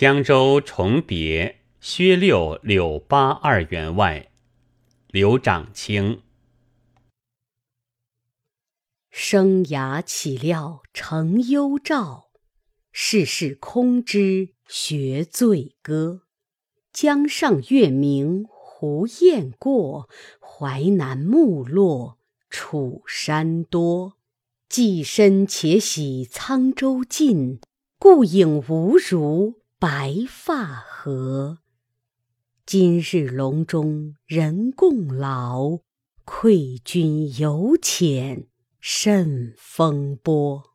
江州重别薛六柳八二员外，刘长卿。生涯岂料成幽照，世事空知学醉歌。江上月明胡雁过，淮南木落楚山多。寄身且喜沧州近，故影无如白发何。今日隆中人共老，愧君犹遣甚风波。